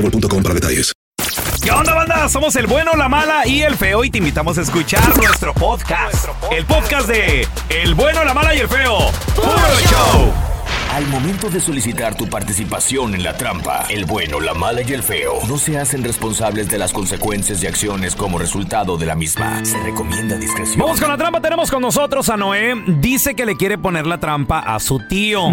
boostmobile.com para detalles. ¿Qué onda, banda? Somos el bueno, la mala y el feo y te invitamos a escuchar nuestro podcast. El podcast de El bueno, la mala y el feo. ¡Puro show! Al momento de solicitar tu participación en la trampa, el bueno, la mala y el feo no se hacen responsables de las consecuencias y acciones como resultado de la misma. Se recomienda discreción. Vamos con la trampa. Tenemos con nosotros a Noé. Dice que le quiere poner la trampa a su tío.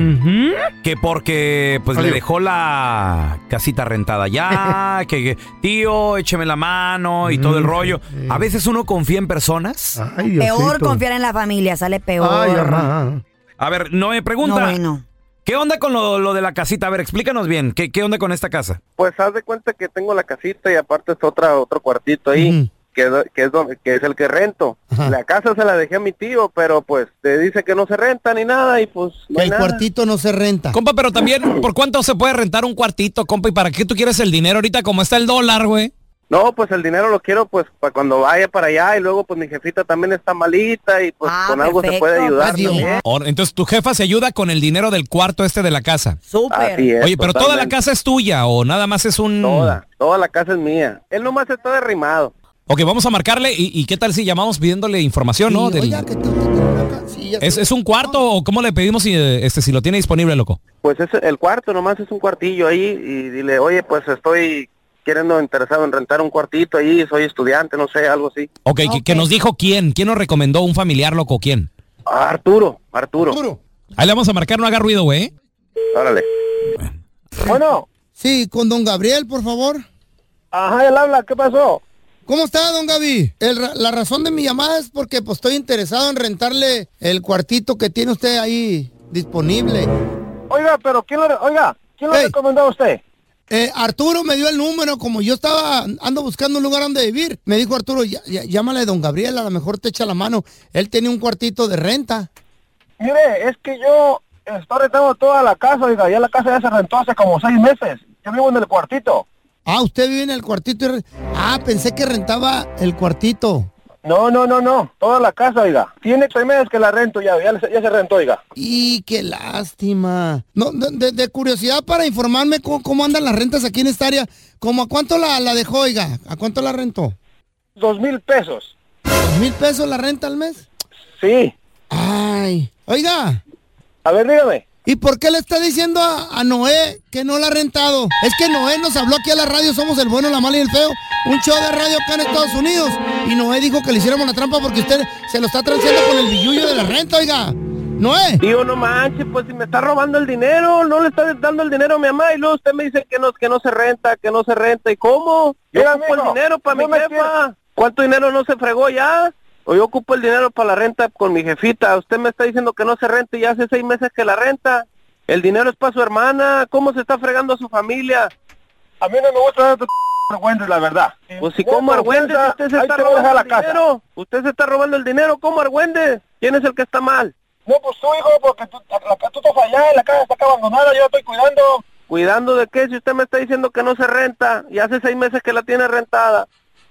Que porque pues le dejó la casita rentada ya. que que, tío, écheme la mano y todo el rollo. A veces uno confía en personas. Ay, Peor confiar en la familia, sale peor. Ay. A ver, Noé, pregunta. No, bueno. ¿Qué onda con lo, lo de la casita? A ver, explícanos bien. ¿Qué, qué onda con esta casa? Pues haz de cuenta que tengo la casita y aparte es otra otro cuartito ahí que, que es donde- que es el que rento. Ajá. La casa se la dejé a mi tío, pero pues te dice que no se renta ni nada y pues no el nada. cuartito no se renta. Compa, pero también, ¿por cuánto se puede rentar un cuartito, compa? ¿Y para qué tú quieres el dinero ahorita como está el dólar, güey? No, pues el dinero lo quiero pues para cuando vaya para allá y luego pues mi jefita también está malita y pues Ah, con algo se puede ayudar también. Or- Entonces tu jefa se ayuda con el dinero del cuarto este de la casa. Súper. Así es. Oye, pero toda la casa es tuya o nada más es un... Toda, toda la casa es mía. Él nomás está derrimado. Ok, vamos a marcarle y, y qué tal si llamamos pidiéndole información, ¿no? Del- oiga, que. ¿Es, es un cuarto o cómo le pedimos si, este, si lo tiene disponible, loco? Pues es el cuarto, nomás es un cuartillo ahí y dile, oye, pues estoy queriendo interesado en rentar un cuartito ahí, soy estudiante, no sé, algo así. Ok, que- Que, nos dijo quién, quién nos recomendó, un familiar, loco, quién. Ah, Arturo, Arturo, Arturo. Ahí le vamos a marcar, no haga ruido, güey. órale. Bueno, Sí, con don Gabriel, por favor. ajá, él habla, ¿qué pasó? ¿Cómo está, don Gaby? El la razón de mi llamada es porque pues, estoy interesado en rentarle el cuartito que tiene usted ahí disponible. Oiga, pero ¿quién lo, oiga, quién Hey. recomendó a usted? Eh, Arturo me dio el número, como yo estaba, ando buscando un lugar donde vivir. Me dijo Arturo, "Ya- ya- llámale a don Gabriel, a lo mejor te echa la mano. Él tenía un cuartito de renta. Mire, es que yo estoy rentando toda la casa, oiga, ya la casa ya se rentó hace como seis meses. Yo vivo en el cuartito. Ah, usted vive en el cuartito. y Ah, pensé que rentaba el cuartito. No, no, no, no, toda la casa, oiga. Tiene seis meses que la rento ya, ya, se- ya se rentó, oiga. Y qué lástima. No, de- de curiosidad para informarme cómo, cómo andan las rentas aquí en esta área. ¿Cómo a cuánto la, la dejó, oiga? ¿A cuánto la rentó? Dos mil pesos. ¿Dos mil pesos la renta al mes? Sí. Ay. Oiga, A ver, dígame. ¿Y por qué le está diciendo a, a Noé que no la ha rentado? Es que Noé nos habló aquí a la radio, somos el bueno, la mala y el feo. Un show de radio acá en Estados Unidos. Y Noé dijo que le hiciéramos la trampa porque usted se lo está transeando con el billullo de la renta, oiga. Noé. Tío, no manches, pues si me está robando el dinero, no le está dando el dinero a mi mamá y luego usted me dice que no, que no se renta, que no se renta. ¿Y cómo? Yo el dinero para mi jefa. ¿Cuánto dinero no se fregó ya? O yo ocupo el dinero para la renta con mi jefita. Usted me está diciendo que no se renta y hace seis meses que la renta. El dinero es para su hermana. ¿Cómo se está fregando a su familia? A mí no me gusta dar tu argüende, la verdad. Pues si como por Argüende, si ofensa, usted se está te robando el casa. dinero. Usted se está robando el dinero. ¿Cómo Argüende? ¿Quién es el que está mal? No, pues tú, hijo, porque tú, la, tú estás allá y la casa está acá abandonada, yo la estoy cuidando. ¿Cuidando de qué? Si usted me está diciendo que no se renta y hace seis meses que la tiene rentada.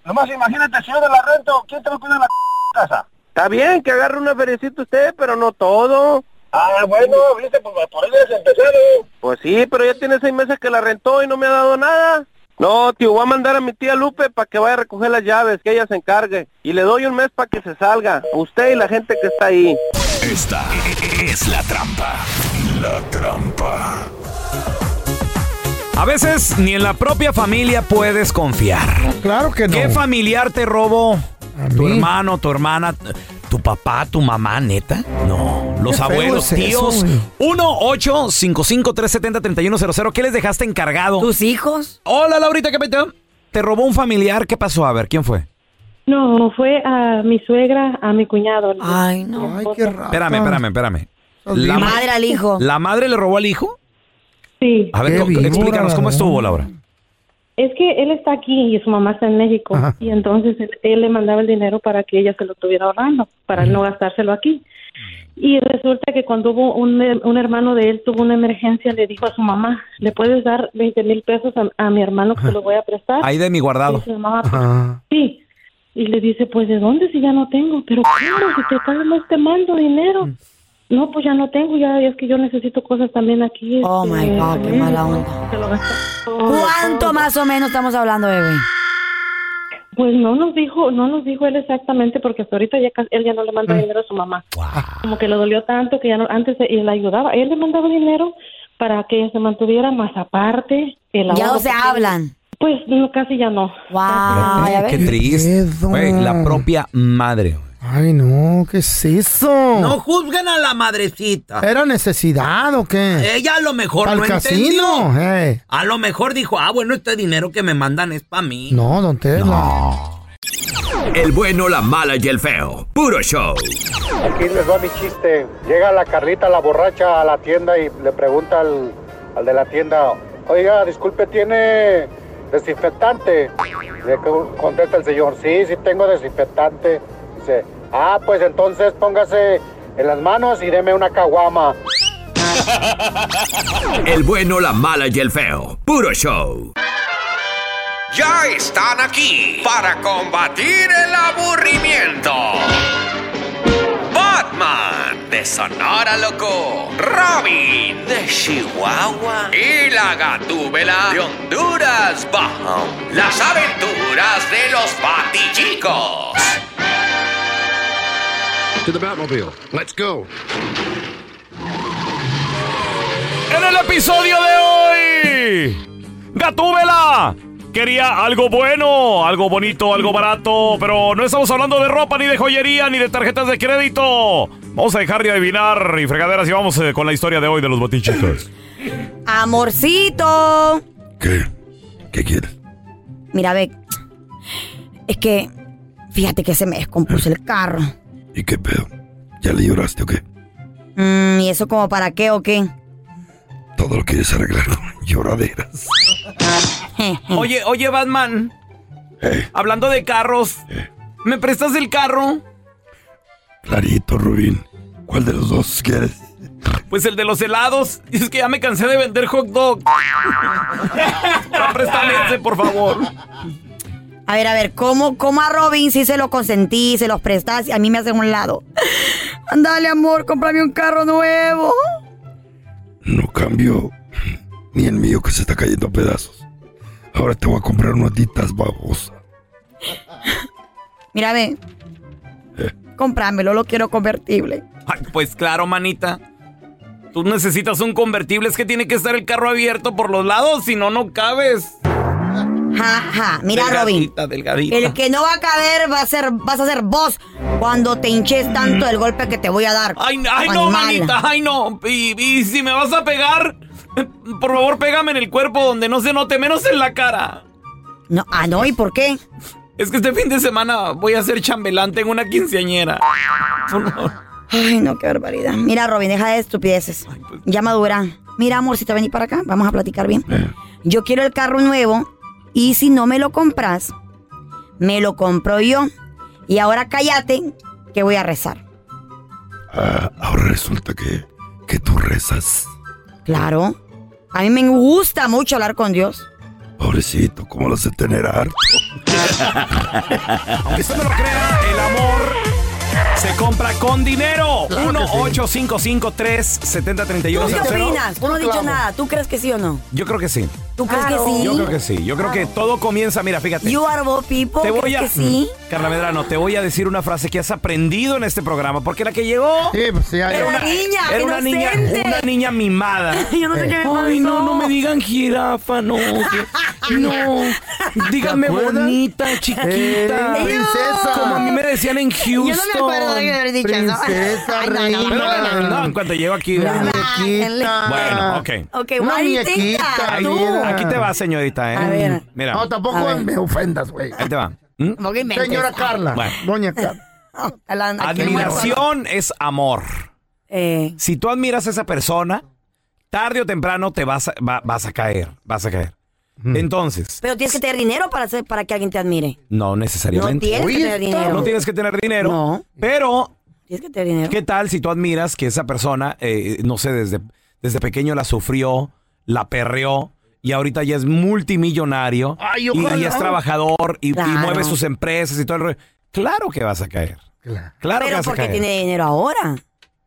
Nomás imagínate, si yo de la rento, ¿quién te va a cuidar la casa? Está bien que agarre una feriecita usted, pero no todo. Ah, bueno, viste, pues por eso es empezado. Pues sí, pero ya tiene seis meses que la rentó y no me ha dado nada. No, tío, voy a mandar a mi tía Lupe para que vaya a recoger las llaves, que ella se encargue. Y le doy un mes para que se salga. Usted y la gente que está ahí. Esta es la trampa. La trampa. A veces ni en la propia familia puedes confiar. Claro que no. ¿Qué familiar te robó? A ¿Tu mí. hermano, tu hermana, tu papá, tu mamá, neta? No. Los abuelos, es tíos. güey. 1-855-370-3100. ¿Qué les dejaste encargado? ¿Tus hijos? Hola, Laurita, ¿qué peteo? Te robó un familiar. ¿Qué pasó? A ver, ¿quién fue? No, fue a mi suegra, a mi cuñado. Ay, no. Ay, qué raro. Espérame, espérame, espérame. La. Madre al hijo. ¿La madre le robó al hijo? Sí, A ver, explícanos, ¿cómo estuvo, Laura? Es que él está aquí y su mamá está en México. Ajá. Y entonces él, él le mandaba el dinero para que ella se lo estuviera ahorrando, para no gastárselo aquí. Y resulta que cuando hubo un, un hermano de él tuvo una emergencia, le dijo a su mamá, ¿le puedes dar 20 mil pesos a, a mi hermano que se lo voy a prestar? Ahí de mi Y guardado. mamá, Ajá. sí. Y le dice, pues, ¿de dónde si ya no tengo? Pero claro, si te estás no te mando dinero. No, pues ya no tengo, ya es que yo necesito cosas también aquí. Oh, este, my God, qué también. mala onda. Se lo ¿Cuánto todo. más o menos estamos hablando, bebé? Pues no nos dijo, no nos dijo él exactamente porque hasta ahorita ya él ya no le Mm. manda dinero a su mamá. Como que le dolió tanto que ya no, antes él la ayudaba, él le mandaba dinero para que ella se mantuviera más aparte. El Ya no se hablan. Pues no, casi ya no. Wow, Qué triste. la propia madre. Ay, no, ¿qué es eso? No juzguen a la madrecita. ¿Era necesidad o qué? Ella a lo mejor ¿Al no casino? entendió. A lo mejor dijo, ah, bueno, este dinero que me mandan es para mí. No, don Tela. El bueno, la mala y el feo. Puro show. Aquí les va mi chiste. Llega la Carlita, la borracha, a la tienda y le pregunta al, al de la tienda, oiga, disculpe, ¿tiene desinfectante? Le co- contesta el señor, sí, sí tengo desinfectante. Dice, ah, pues entonces póngase en las manos y deme una caguama. El bueno, la mala y el feo. Puro show. Ya están aquí para combatir el aburrimiento. Batman de Sonora Loco, Robin de Chihuahua y la Gatúbela de Honduras Bajo. Las aventuras de los Batichicos. To the Batmobile. Let's go. En el episodio de hoy, Gatúbela quería algo bueno, algo bonito, algo barato, pero no estamos hablando de ropa, ni de joyería, ni de tarjetas de crédito. Vamos a dejar de adivinar y fregaderas y vamos eh, con la historia de hoy de los botichicos. Amorcito. ¿Qué? ¿Qué quieres? Mira, ve. Es que, fíjate que se me descompuso el carro. ¿Y qué pedo? ¿Ya le lloraste o qué? Mm, ¿Y eso como para qué o qué? Todo lo quieres arreglar con lloraderas. Oye, oye, Batman, Eh, hablando de carros, ¿me prestas el carro? clarito, Rubín. ¿Cuál de los dos quieres? Pues el de los helados. Es que ya me cansé de vender hot dog. Préstame ese, por favor. A ver, a ver, ¿cómo, cómo a Robin sí se lo consentí, se los prestas y a mí me hacen un lado? Ándale, amor, cómprame un carro nuevo. No cambio ni el mío que se está cayendo a pedazos. Ahora te voy a comprar unas ditas babosa. Mira, ve. Cómpramelo, lo quiero convertible. Ay, pues claro, manita. Tú necesitas un convertible, es que tiene que estar el carro abierto por los lados, si no, no cabes. Ja, ja. Mira, Robin. delgadita. El que no va a caber va a ser, vas a ser vos cuando te hinches tanto el golpe que te voy a dar. Ay, ay, no, manita, ay, no. Y, y si me vas a pegar, eh, por favor, pégame en el cuerpo donde no se note, menos en la cara. No, ah, no, ¿y por qué? Es que este fin de semana voy a ser chambelán, tengo una quinceañera. Por favor. Ay, no, qué barbaridad. Mira, Robin, deja de estupideces. Ya madura. Mira, amorcito, vení para acá. Vamos a platicar bien. Yo quiero el carro nuevo y si no me lo compras, me lo compro yo. Y ahora cállate que voy a rezar. Ah, ahora resulta que, que tú rezas. Claro. A mí me gusta mucho hablar con Dios. Pobrecito, ¿cómo lo hace tener harto? Aunque usted no lo crea, el amor se compra con dinero. Claro que sí. 1-855-370-3100. ¿Tú qué opinas? Tú no has dicho nada. ¿Tú crees que sí o no? Yo creo que sí. ¿Tú crees que sí? Yo creo que sí. Yo creo que todo comienza, mira, fíjate. You are both people. Te voy ¿Crees a. que sí? Carla Medrano, te voy a decir una frase que has aprendido en este programa, porque la que llegó. Sí, pues ya, Era una niña, Era una niña, una niña mimada. Yo no sé qué me Ay, no, pasó. no me digan jirafa, no. que- no. Díganme bonita, chiquita. Eh, princesa. Como a mí me decían en Houston. Yo no me acuerdo de haber dicho eso. Princesa, Ay, no, no, reina. no, Pero, no, no, no, en cuanto llego aquí. Bueno, ok. Ok, Una muñequita, aquí te va, señorita, ¿eh? A ver. Mira, No, tampoco me ofendas, güey. ahí te va. ¿Mm? Inventes. Señora Carla. Bueno. Doña Carla. Admiración es amor. Eh, Si tú admiras a esa persona, tarde o temprano te vas a, va- vas a caer, vas a caer. Entonces, pero tienes que tener dinero para, hacer, para que alguien te admire. no No necesariamente. tienes Oye, que tener dinero. No tienes que tener dinero, No. pero Tienes que tener dinero. ¿qué tal si tú admiras que esa persona, eh, no sé, desde, desde pequeño la sufrió, la perreó y ahorita ya es multimillonario Ay, y, y es trabajador y, mueve sus empresas y todo el rollo? Claro que vas a caer. Claro. Claro que pero vas a porque caer. tiene dinero ahora.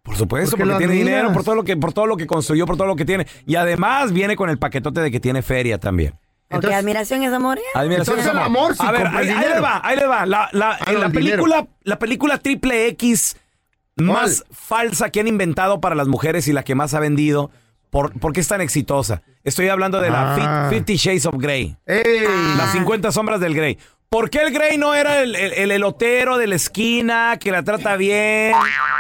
Por supuesto, Porque tiene admiras. dinero, por todo lo que, por todo lo que construyó, por todo lo que tiene. Y además viene con el paquetote de que tiene feria también. Porque Entonces- admiración es amor. ¿eh? Admiración Entonces es el amor sí A ver, ahí, le va, ahí le va. La, la- Ah, en no, la el película, la película triple X más falsa que han inventado para las mujeres y la que más ha vendido. ¿Por, por qué es tan exitosa? Estoy hablando de la Ah. Fi- Fifty Shades of Grey. Ey. Las 50 sombras del Grey. ¿Por qué el Grey no era el, el- el elotero de la esquina que la trata bien,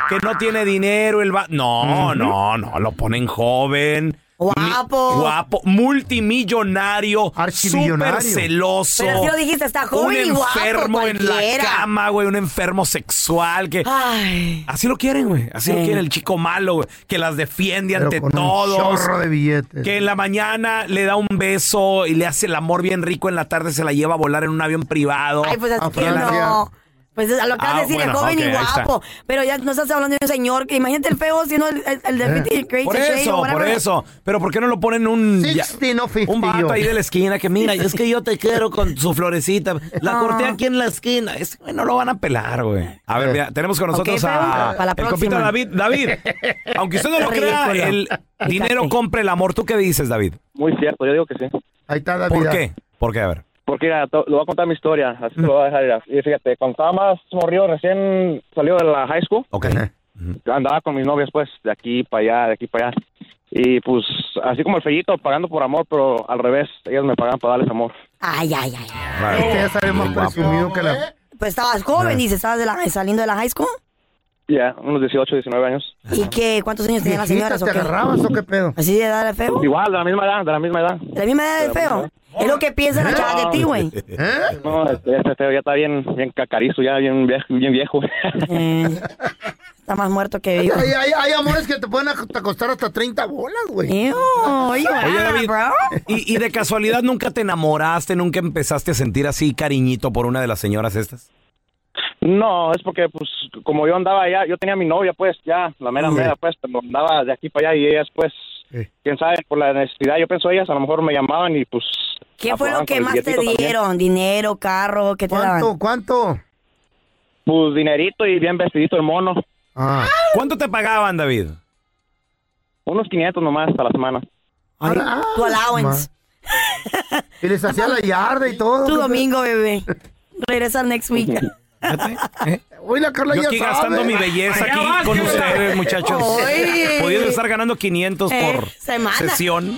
que no tiene dinero? El va no, no, no, lo ponen joven. Guapo. mi- guapo, multimillonario, Archimillonario. súper celoso. Pero si lo dijiste, está joven un y guapo, enfermo en la cama, güey, un enfermo sexual que Ay. así lo quieren, güey. Así lo Sí. quiere el chico malo, güey, que las defiende Pero ante con todos. un chorro de billetes. Que en la mañana le da un beso y le hace el amor bien rico, en la tarde se la lleva a volar en un avión privado. Ay, pues así que no. Pues a lo que Ah, vas a decir, bueno, es joven y guapo. Pero ya no estás hablando de un señor que imagínate el feo, sino el, el, el de Eh. Crazy por eso, por eso. Pero ¿por qué no lo ponen un ya- 60, no 50. un vato yo. ahí de la esquina que mira, es que yo te quiero con su florecita. La Ah. corté aquí en la esquina. Es, no lo van a pelar, güey. A ver, mira, tenemos con nosotros a para la el compita. David. David, aunque usted no lo crea, el dinero compra el amor. ¿Tú qué dices, David? Muy cierto, yo digo que sí. Ahí está David. ¿Por qué? ¿Por qué? A ver. Porque mira, le voy a contar mi historia, así te lo voy a dejar ir. Y fíjate, cuando estaba más morrido, recién salió de la high school, Ok. Ajá. andaba con mis novias, pues, de aquí para allá, de aquí para allá. Y pues, así como el fellito, pagando por amor, pero al revés, ellas me pagan para darles amor. Ay, ay, ay. ay. Este ya guapo. presumido que la... Pues estabas joven, dice, estabas de la, saliendo de la high school. Ya, unos 18, 19 años. ¿Y qué? ¿Cuántos años Viejita, señoras? o ¿Te qué? agarrabas o qué pedo? ¿Así de edad de feo? Igual, de la misma edad, de la misma edad. ¿De la misma edad de feo? Es lo que piensan las chavas de ti, güey. ¿Eh? No, este, este feo ya está bien, bien cacarizo, ya bien viejo. Bien viejo. Eh, está más muerto que vivo. Hay, hay, hay amores que te pueden costar hasta 30 bolas, güey. Ew, oye, Oye, David, bro. ¿y, y de casualidad nunca te enamoraste, nunca empezaste a sentir así cariñito por una de las señoras estas? No, es porque, pues, como yo andaba allá, yo tenía mi novia, pues, ya, la mera mera, pues, pero andaba de aquí para allá y ellas, pues, quién sabe, por la necesidad, yo pienso ellas, a lo mejor me llamaban y, pues... ¿Qué fue lo que más te también. dieron? ¿Dinero, carro? ¿Qué te daban? ¿Cuánto? ¿Cuánto? Pues, dinerito y bien vestidito el mono. Ah. ¿Cuánto te pagaban, David? Unos 500 nomás a la semana. Ay, Ah, Tu allowance. Y les hacía la yarda y todo. Tu ¿qué domingo, bebé. Regresa next week. fíjate, ¿eh? Uy, la Carla Yo ya aquí sabe. gastando mi belleza aquí con ustedes, muchachos. Pudiendo estar ganando 500 Eh, por semana. sesión.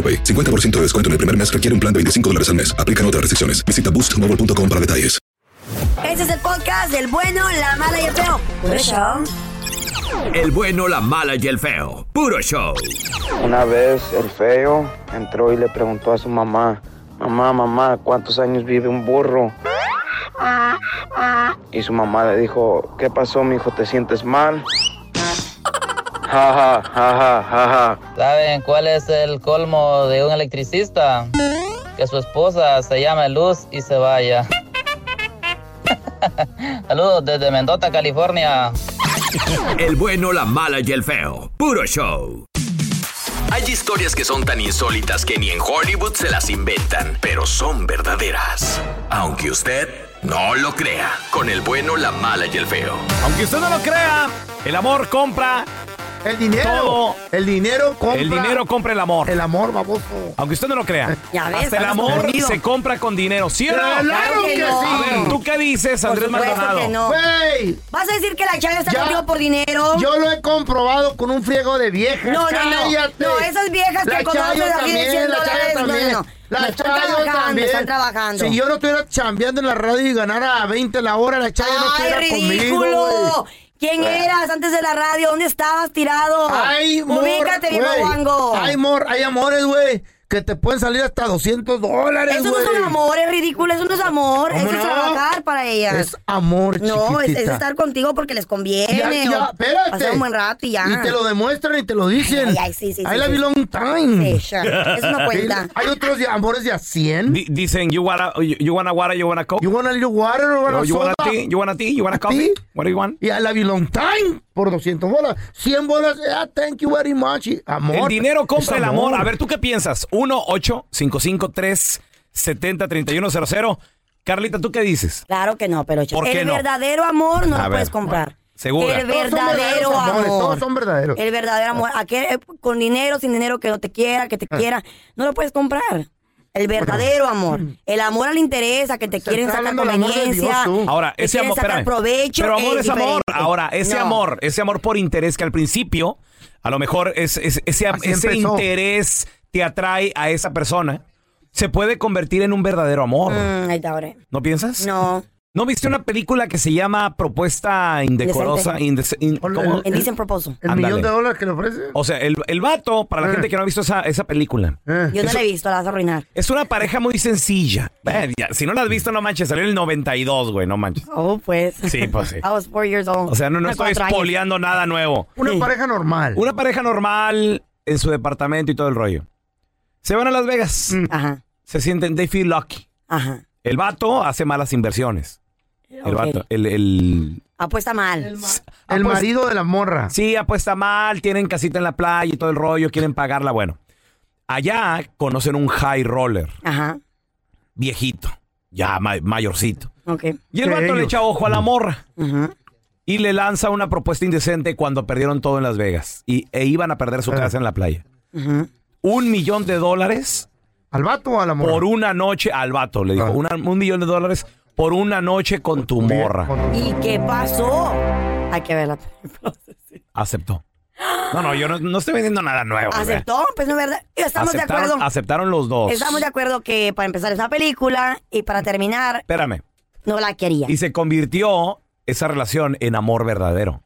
AroPay. 50% de descuento en el primer mes requiere un plan de 25 dólares al mes. Aplican otras restricciones. Visita boostmobile.com para detalles. Este es el podcast del bueno, la mala y el feo. Por eso. El bueno, la mala y el feo. Puro show. Una vez el feo entró y le preguntó a su mamá, mamá, mamá, ¿cuántos años vive un burro? Y su mamá le dijo, ¿qué pasó, mi hijo? ¿Te sientes mal? Ja, ja, ja, ja, ja, ja. ¿Saben cuál es el colmo de un electricista? Que su esposa se llame Luz y se vaya. Saludos desde Mendota, California. El bueno, la mala y el feo. Puro show. Hay historias que son tan insólitas que ni en Hollywood se las inventan, pero son verdaderas. Aunque usted no lo crea, con el bueno, la mala y el feo. Aunque usted no lo crea, el amor compra El dinero. Todo. El dinero compra. El dinero compra el amor. El amor, baboso. Aunque usted no lo crea. Ya ves, Hasta el amor confundido. se compra con dinero. ¿Sí o no? Claro que no. sí. A ver, ¿tú qué dices, Por Andrés supuesto Maldonado? que no. Güey. ¿Vas a decir que la chava está Ya. contigo por dinero? Yo lo he comprobado con un friego de viejas. No, no, no. Cállate. No, esas viejas que La conoces Chayo aquí de también, 100 la Chayo dólares, no, también. no, no. La No, están Chayo trabajando, también. están trabajando. Si yo no estuviera chambeando en la radio y ganara a 20 la hora, la Chayo no ¡Ay, estuviera ridículo! conmigo, güey. ¿Quién eras antes de la radio? ¿Dónde estabas tirado? Ay, mor, Ubícate, guango. Ay, mor, hay amores, güey, que te pueden salir hasta 200 dólares, Eso no güey. son amores, ridículo, eso no es amor, ¿Cómo eso es no? trabajar para ellas. Es amor, no, es, es estar contigo porque les conviene. Ya, ya, espérate. Pasar un buen rato y ya. Y te lo demuestran y te lo dicen. Ay, ay, sí, sí, I sí, love sí. you long time. Sí, sure. Eso no cuenta. Hay otros de- amores de a 100. Di- dicen, you wanna, you, you wanna water, you wanna coke? You want a little water or want No, a you wanna tea, you wanna tea, you wanna ¿A coffee? What do you want? Y I love you long time por 200 bolas. 100 bolas, ah, thank you very much. Amor. El dinero compra el amor. A ver, ¿tú qué piensas? 1 8 55 3 70 31 00 Carlita, ¿tú qué dices? Claro que no, pero ¿Por qué el no? verdadero amor no A lo ver, puedes comprar. ¿Segura? El Todos verdadero amores, amor. todos son verdaderos. El verdadero amor. Aquel, eh, con dinero, sin dinero, que no te quiera, que te Ah. quiera. No lo puedes comprar. El verdadero amor. El amor al interés, a que te quieren está sacar hablando del amor de conveniencia. Dios, tú. Ahora, te ese quieren amor, sacar espérame. provecho. Pero amor es, amor. diferente. Ahora, ese No. amor, ese amor por interés que al principio, a lo mejor es, es- ese, Así ese empezó. interés te atrae a esa persona, se puede convertir en un verdadero amor. Mm, ahí está, ahora. ¿No piensas? No. ¿No viste una película que se llama Propuesta Indecorosa? In- ¿cómo? En Dicen Proposal. El millón de dólares que le ofrece. O sea, el, el vato, para la Eh. gente que no ha visto esa, esa película, Yo no la he visto, la vas a arruinar. es una pareja muy sencilla. Eh, ya, si no la has visto, no manches, salió en el 92, güey, no manches. Oh, pues. Sí, pues sí. I was four years old. O sea, no, no estoy años. espoleando nada nuevo. Una pareja normal. Una pareja normal en su departamento y todo el rollo. Se van a Las Vegas. Ajá, Se sienten, they feel lucky. ajá. El vato hace malas inversiones. El vato, el, el- Apuesta mal. El marido de la morra. Sí, apuesta mal, tienen casita en la playa y todo el rollo, quieren pagarla. Bueno, allá conocen un high roller, Ajá, viejito, ya ma- mayorcito. ok. Y el ¿Qué vato le echa ojo a la morra Ajá. y le lanza una propuesta indecente cuando perdieron todo en Las Vegas y, e iban a perder su Eh. casa en la playa. Ajá. Un millón de dólares ¿Al vato o a la morra? por una noche al vato, le dijo, Ah. una- un millón de dólares por una noche con tu morra. ¿Y qué pasó? Hay que verla. Aceptó. No, no, yo no, no estoy vendiendo nada nuevo. ¿Aceptó? Pues no es verdad. Estamos de aceptaron, acuerdo. aceptaron los dos. Estamos de acuerdo que para empezar es una película y para terminar Espérame. no la quería. Y se convirtió esa relación en amor verdadero.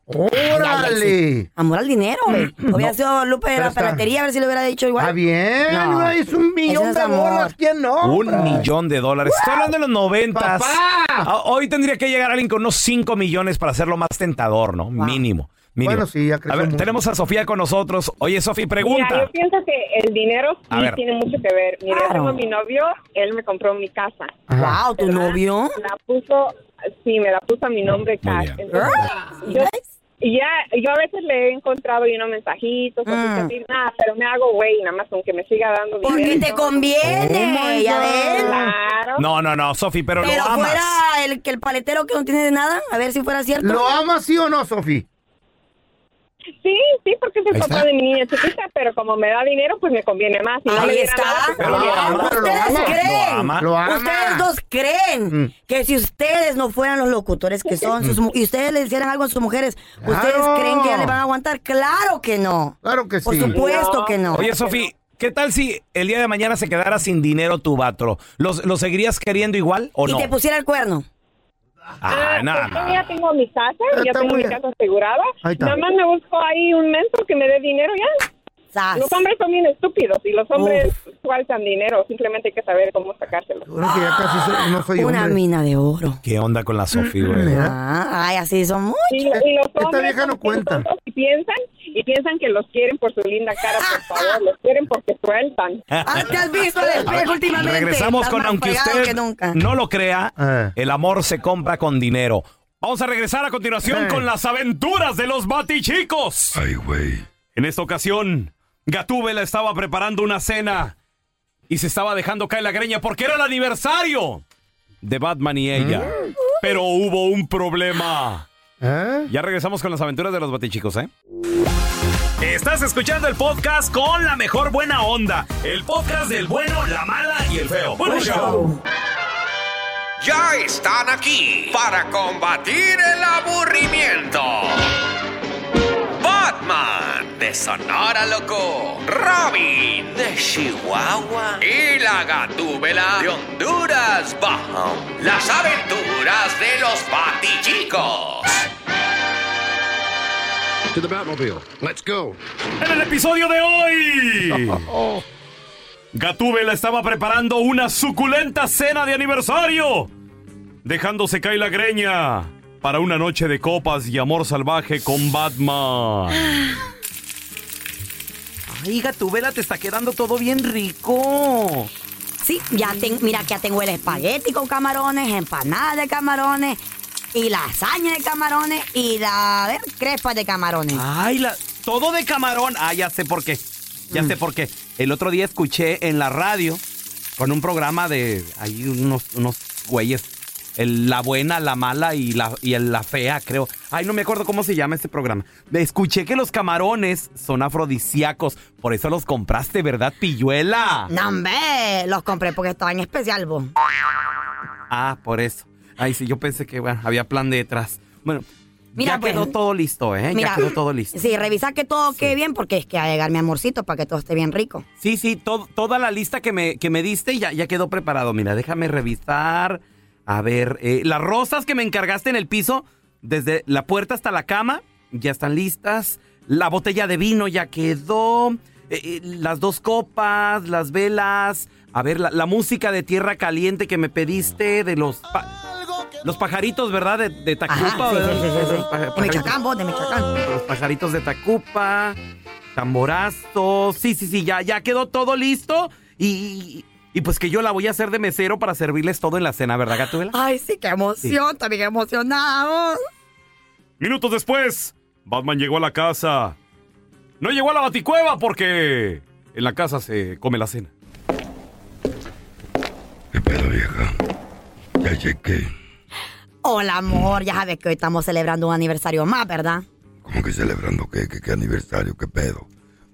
¡Órale! Amor al dinero, güey. Hubiera sido Lupe de la está- peratería a ver si lo hubiera dicho igual. Está bien, No. güey, es un millón es de amor. bolas, ¿quién no? Un millón de dólares. Estoy hablando de los noventas. ¡Papá! Ah, Hoy tendría que llegar alguien con unos 5 millones para hacerlo más tentador, ¿no? Mínimo. Mi Bueno, sí, ya A ver, mucho. tenemos a Sofía con nosotros. Oye, Sofía, Mira, pregunta. yo pienso que el dinero sí tiene mucho que ver. Mira, yo Claro. tengo a mi novio, él me compró mi casa. Wow, ¿tu novio? La puso, sí, me la puso a mi nombre cash. Entonces, yo, y ya, yo a veces le he encontrado y unos mensajitos, cositas Mm. así, nada, pero me hago güey, nada más con que me siga dando Porque dinero. te conviene, Oh ya ves. Claro. No, no, no, Sofi, pero, Pero lo amas. fuera el que el paletero que no tiene de nada, a ver si fuera cierto. ¿Lo amas sí o no, Sofi? Sí, sí, porque es el Ahí papá está. de mi niña chiquita, pero como me da dinero, pues me conviene más. Si no Ahí me diera está. nada, pues me Pero lo conviene ama, más. pero lo Ustedes ama. creen, Lo ama. Lo ama. ustedes dos creen Mm. que si ustedes no fueran los locutores que son sus mu- y ustedes le hicieran algo a sus mujeres, ¿ustedes Claro. creen que ya le van a aguantar? Claro que no. Claro que Por sí. supuesto No. que no. Oye, Sofi, ¿qué tal si el día de mañana se quedara sin dinero tu vato? ¿Los, ¿Lo seguirías queriendo igual o y no? te pusiera el cuerno. Ah, nada, pues yo nada. ya tengo mi casa, ya tengo mi casa asegurada. Nada más me busco ahí un mentor que me dé dinero ya. Sas. Los hombres son bien estúpidos y los hombres sueltan dinero. Simplemente hay que saber cómo sacárselo. Que ya casi soy- no soy Una hombre. mina de oro. ¿Qué onda con la Sofi, güey? Ah, ay, así son muy. Y, y los Esta hombres vieja no son bien cuenta. tontos Y piensan, y piensan que los quieren por su linda cara, por favor. Los quieren porque sueltan. Ah, ¿Te has visto el A ver, espejo últimamente? Regresamos Estás con, más aunque fregado usted que nunca. no lo crea, Eh. el amor se compra con dinero. Vamos a regresar a continuación Eh. con las aventuras de los batichicos. Ay, güey. En esta ocasión, Gatúbela estaba preparando una cena y se estaba dejando caer la greña porque era el aniversario de Batman y ella. Pero hubo un problema. ¿Eh? Ya regresamos con las aventuras de los batichicos, ¿eh? Estás escuchando el podcast con la mejor buena onda. El podcast del bueno, la mala y el feo. Bueno, show. Ya están aquí para combatir el aburrimiento. Batman de Sonora Loco, Robin de Chihuahua y la Gatúbela de Honduras Bajo. Las aventuras de los Batichicos. To the Batmobile. Let's go. En el episodio de hoy, Gatúbela estaba preparando una suculenta cena de aniversario, dejándose caer la greña para una noche de copas y amor salvaje con Batman. Ay, Gatúbela, te está quedando todo bien rico. Sí, ya ten- mira que ya tengo el espagueti con camarones, empanada de camarones, y lasaña de camarones, y la a ver, crepa de camarones. Ay, la, todo de camarón. Ah, ya sé por qué. Ya sé por qué. El otro día escuché en la radio con un programa de ahí unos, unos güeyes. El- la buena, la mala y la, y el- la fea, creo. Ay, no me acuerdo cómo se llama este programa. Escuché que los camarones son afrodisíacos. Por eso los compraste, ¿verdad, pilluela? No, hombre, los compré porque estaban en especial, vos. Ah, por eso. Ay, sí, yo pensé que bueno, había plan detrás. Bueno, Mira, ya pues, quedó todo listo, ¿eh? Mira, ya quedó todo listo. Sí, revisa que todo quede bien porque es que va a llegar mi amorcito para que todo esté bien rico. Sí, sí, to- toda la lista que me, que me diste ya, ya quedó preparado. Mira, déjame revisar. A ver, eh, las rosas que me encargaste en el piso, desde la puerta hasta la cama, ya están listas. La botella de vino ya quedó. Eh, eh, las dos copas, las velas. A ver, la, la música de tierra caliente que me pediste, de los... pa- los pajaritos, ¿verdad? De, de Tacupa. Ajá, sí, ¿verdad? sí, sí, sí, sí. Los paja- De. Michoacán, vos, de Michoacán. Los pajaritos de Tacupa, tamborazo. Sí, sí, sí, ya, ya quedó todo listo. Y, y pues que yo la voy a hacer de mesero para servirles todo en la cena, ¿verdad, Gatúbela? Ay, sí, qué emoción, también emocionados. Minutos después, Batman llegó a la casa. No llegó a la baticueva porque en la casa se come la cena. Ya chequé. Hola, amor, ya sabes que hoy estamos celebrando un aniversario más, ¿verdad? ¿Cómo que celebrando qué? ¿Qué, qué aniversario? ¿Qué pedo?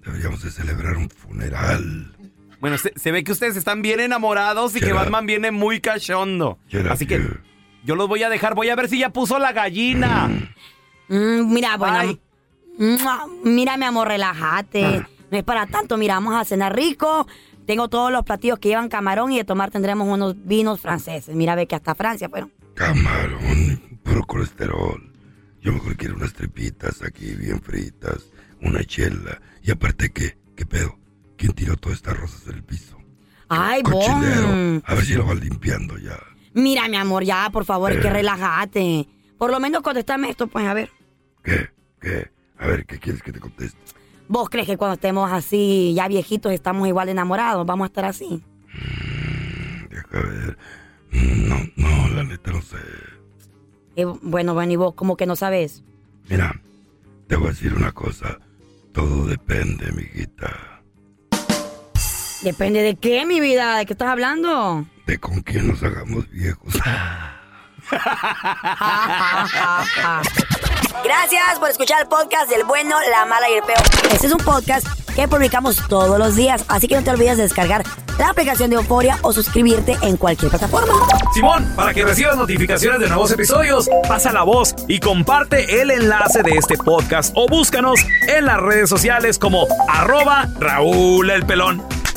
Deberíamos de celebrar un funeral. Bueno, se, se ve que ustedes están bien enamorados y que Batman viene muy cachondo. Así que yo los voy a dejar. Voy a ver si ya puso la gallina. Mm, mira, bueno. Mira, mi amor, relájate. No es para tanto. Mira, vamos a cenar rico. Tengo todos los platillos que llevan camarón y de tomar tendremos unos vinos franceses. Mira, ve que hasta Francia fueron. Camarón, puro colesterol. Yo mejor quiero unas tripitas aquí bien fritas, una chela. Y aparte, ¿qué? ¿Qué pedo? ¿Quién tiró todas estas rosas del piso? Ay, Cochinero. A ver si lo van limpiando ya. Mira, mi amor, ya, por favor, es que relájate. Por lo menos contestame esto, pues, a ver. ¿Qué? ¿Qué? A ver, ¿qué quieres que te conteste? ¿Vos crees que cuando estemos así, ya viejitos, estamos igual enamorados? ¿Vamos a estar así? Deja ver. No, no, la neta no sé. Eh, bueno, bueno, ¿y vos cómo que no sabes? Mira, te voy a decir una cosa. Todo depende, mijita. Depende de qué, mi vida, ¿de qué estás hablando? De con quién nos hagamos viejos. Gracias por escuchar el podcast del bueno, la mala y el peor. Este es un podcast que publicamos todos los días, así que no te olvides de descargar la aplicación de Euforia o suscribirte en cualquier plataforma. Simón, para que recibas notificaciones de nuevos episodios, pasa la voz y comparte el enlace de este podcast o búscanos en las redes sociales como arroba Raúl el Pelón.